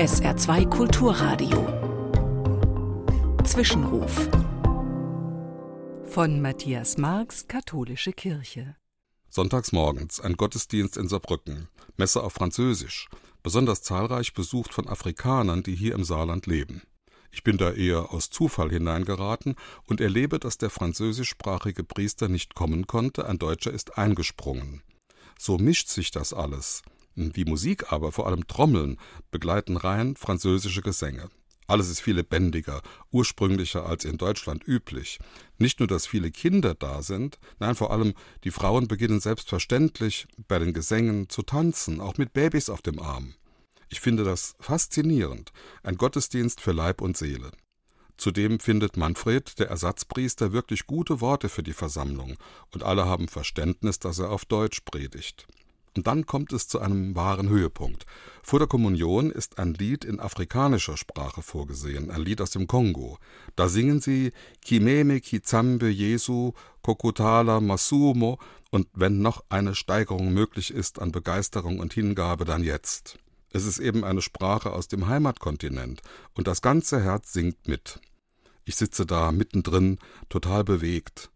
SR2 Kulturradio. Zwischenruf. Von Matthias Marx, Katholische Kirche. Sonntagsmorgens ein Gottesdienst in Saarbrücken, Messe auf Französisch, besonders zahlreich besucht von Afrikanern, die hier im Saarland leben. Ich bin da eher aus Zufall hineingeraten und erlebe, dass der französischsprachige Priester nicht kommen konnte, ein Deutscher ist eingesprungen. So mischt sich das alles. Wie Musik aber, vor allem Trommeln, begleiten rein französische Gesänge. Alles ist viel lebendiger, ursprünglicher als in Deutschland üblich. Nicht nur, dass viele Kinder da sind, nein, vor allem die Frauen beginnen selbstverständlich bei den Gesängen zu tanzen, auch mit Babys auf dem Arm. Ich finde das faszinierend, ein Gottesdienst für Leib und Seele. Zudem findet Manfred, der Ersatzpriester, wirklich gute Worte für die Versammlung, und alle haben Verständnis, dass er auf Deutsch predigt. Und dann kommt es zu einem wahren Höhepunkt. Vor der Kommunion ist ein Lied in afrikanischer Sprache vorgesehen, ein Lied aus dem Kongo. Da singen sie Kimeme Kizambe Jesu Kokutala Masumo und wenn noch eine Steigerung möglich ist an Begeisterung und Hingabe, dann jetzt. Es ist eben eine Sprache aus dem Heimatkontinent und das ganze Herz singt mit. Ich sitze da mittendrin, total bewegt.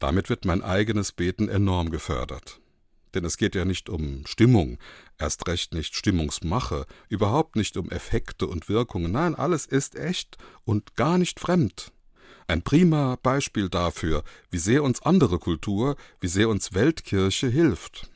Damit wird mein eigenes Beten enorm gefördert. Denn es geht ja nicht um Stimmung, erst recht nicht Stimmungsmache, überhaupt nicht um Effekte und Wirkungen, nein, alles ist echt und gar nicht fremd. Ein prima Beispiel dafür, wie sehr uns andere Kultur, wie sehr uns Weltkirche hilft.